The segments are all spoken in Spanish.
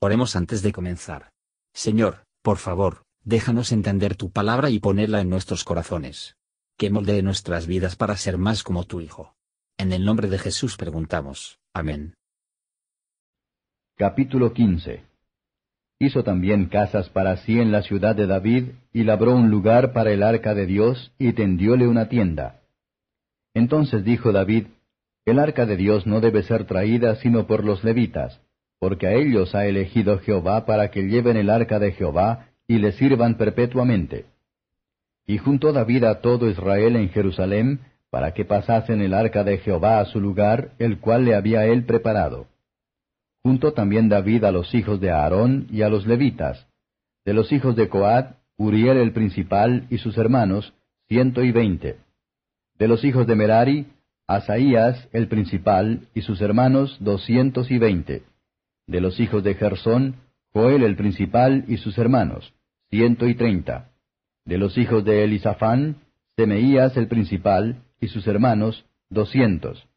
Oremos antes de comenzar. Señor, por favor, déjanos entender tu palabra y ponerla en nuestros corazones. Que moldee nuestras vidas para ser más como tu Hijo. En el nombre de Jesús preguntamos. Amén. Capítulo 15 Hizo también casas para sí en la ciudad de David, y labró un lugar para el arca de Dios, y tendióle una tienda. Entonces dijo David, El arca de Dios no debe ser traída sino por los levitas, porque a ellos ha elegido Jehová para que lleven el arca de Jehová, y le sirvan perpetuamente. Y juntó David a todo Israel en Jerusalén, para que pasasen el arca de Jehová a su lugar, el cual le había él preparado. Juntó también David a los hijos de Aarón y a los levitas. De los hijos de Coat, Uriel el principal y sus hermanos, ciento y veinte. De los hijos de Merari, Asaías el principal y sus hermanos, doscientos y veinte. De los hijos de Gersón, Joel el principal y sus hermanos, ciento y treinta. De los hijos de Elisafán, Semeías el principal y sus hermanos, doscientos.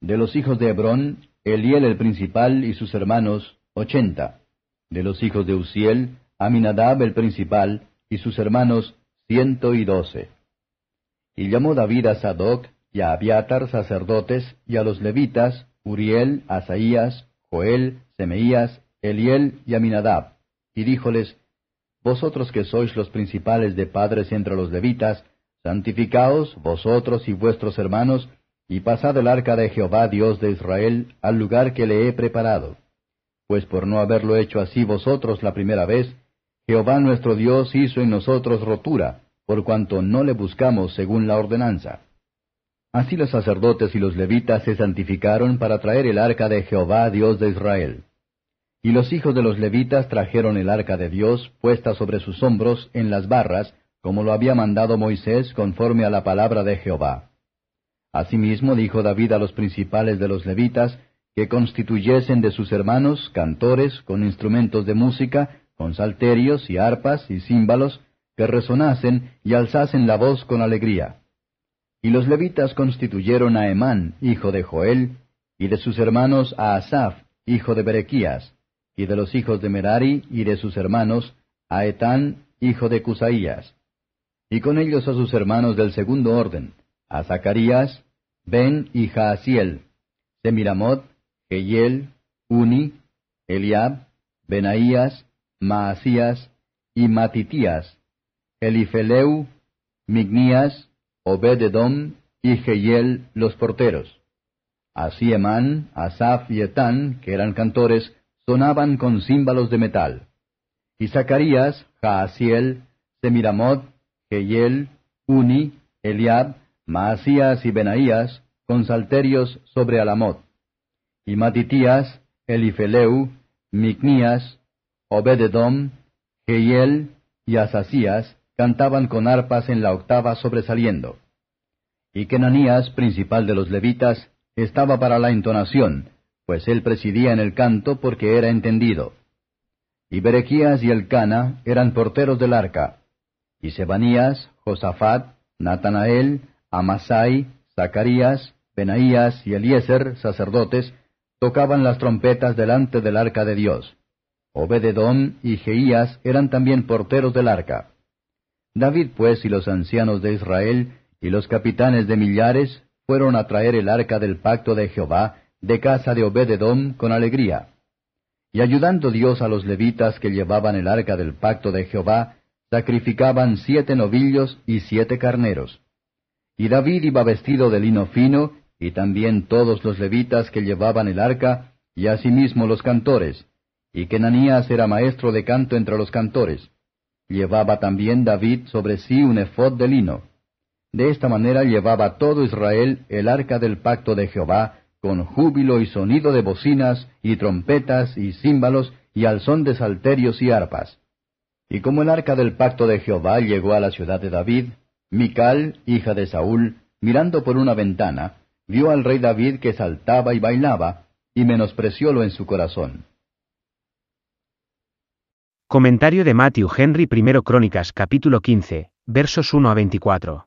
De los hijos de Hebrón, Eliel el principal y sus hermanos, ochenta. De los hijos de Uziel, Aminadab el principal y sus hermanos, ciento y doce. Y llamó David a Sadoc y a Abiatar sacerdotes y a los levitas, Uriel, Asaías, Joel, Semeías, Eliel y Aminadab, y díjoles, Vosotros que sois los principales de padres entre los levitas, santificaos vosotros y vuestros hermanos, y pasad el arca de Jehová Dios de Israel al lugar que le he preparado. Pues por no haberlo hecho así vosotros la primera vez, Jehová nuestro Dios hizo en nosotros rotura, por cuanto no le buscamos según la ordenanza. Así los sacerdotes y los levitas se santificaron para traer el arca de Jehová Dios de Israel. Y los hijos de los levitas trajeron el arca de Dios puesta sobre sus hombros en las barras, como lo había mandado Moisés conforme a la palabra de Jehová. Asimismo dijo David a los principales de los levitas, que constituyesen de sus hermanos cantores con instrumentos de música, con salterios y arpas y címbalos, que resonasen y alzasen la voz con alegría. Y los levitas constituyeron a Emán, hijo de Joel, y de sus hermanos a Asaph, hijo de Berequías, y de los hijos de Merari y de sus hermanos, a Etán, hijo de Cusaías. Y con ellos a sus hermanos del segundo orden, a Zacarías, Ben y Jaasiel, Semiramot, Geyel, Uni, Eliab, Benaías, Maasías y Matitías, Elifeleu, Mignías, Obededom y Geyel los porteros. Así Emán, Asaf y Etán, que eran cantores, sonaban con címbalos de metal. Y Zacarías, Jaasiel, Semiramot, Geyel, Uni, Eliab, Maasías y Benaías, con salterios sobre Alamot. Y Matitías, Elifeleu, Micnías, Obededom, Geiel y Asasías cantaban con arpas en la octava sobresaliendo. Y Kenanías, principal de los levitas, estaba para la entonación, pues él presidía en el canto porque era entendido. Y Berequías y Elcana eran porteros del arca. Y Sebanías, Josafat, Natanael, Amasai, Zacarías, Benaías y Eliezer, sacerdotes, tocaban las trompetas delante del arca de Dios. Obededón y Jeías eran también porteros del arca. David pues y los ancianos de Israel y los capitanes de millares fueron a traer el arca del pacto de Jehová de casa de Obededón con alegría. Y ayudando Dios a los levitas que llevaban el arca del pacto de Jehová, sacrificaban siete novillos y siete carneros. Y David iba vestido de lino fino, y también todos los levitas que llevaban el arca, y asimismo los cantores, y Kenanías era maestro de canto entre los cantores. Llevaba también David sobre sí un efod de lino. De esta manera llevaba todo Israel el arca del pacto de Jehová, con júbilo y sonido de bocinas, y trompetas, y címbalos, y al son de salterios y arpas. Y como el arca del pacto de Jehová llegó a la ciudad de David, Mical, hija de Saúl, mirando por una ventana, vio al rey David que saltaba y bailaba, y menospreciólo en su corazón. Comentario de Matthew Henry I Crónicas capítulo 15, versos 1 a 24.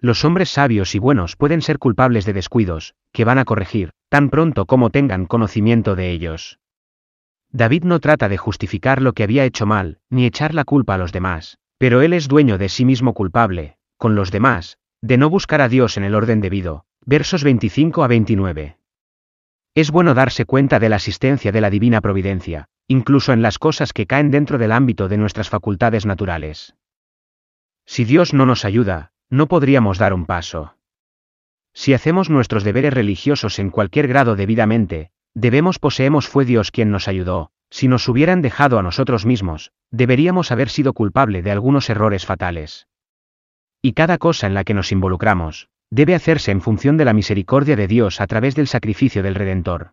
Los hombres sabios y buenos pueden ser culpables de descuidos, que van a corregir, tan pronto como tengan conocimiento de ellos. David no trata de justificar lo que había hecho mal, ni echar la culpa a los demás, pero él es dueño de sí mismo culpable, con los demás, de no buscar a Dios en el orden debido. Versos 25 a 29. Es bueno darse cuenta de la asistencia de la divina providencia, incluso en las cosas que caen dentro del ámbito de nuestras facultades naturales. Si Dios no nos ayuda, no podríamos dar un paso. Si hacemos nuestros deberes religiosos en cualquier grado debidamente, debemos poseemos fue Dios quien nos ayudó, si nos hubieran dejado a nosotros mismos, deberíamos haber sido culpable de algunos errores fatales. Y cada cosa en la que nos involucramos, debe hacerse en función de la misericordia de Dios a través del sacrificio del Redentor.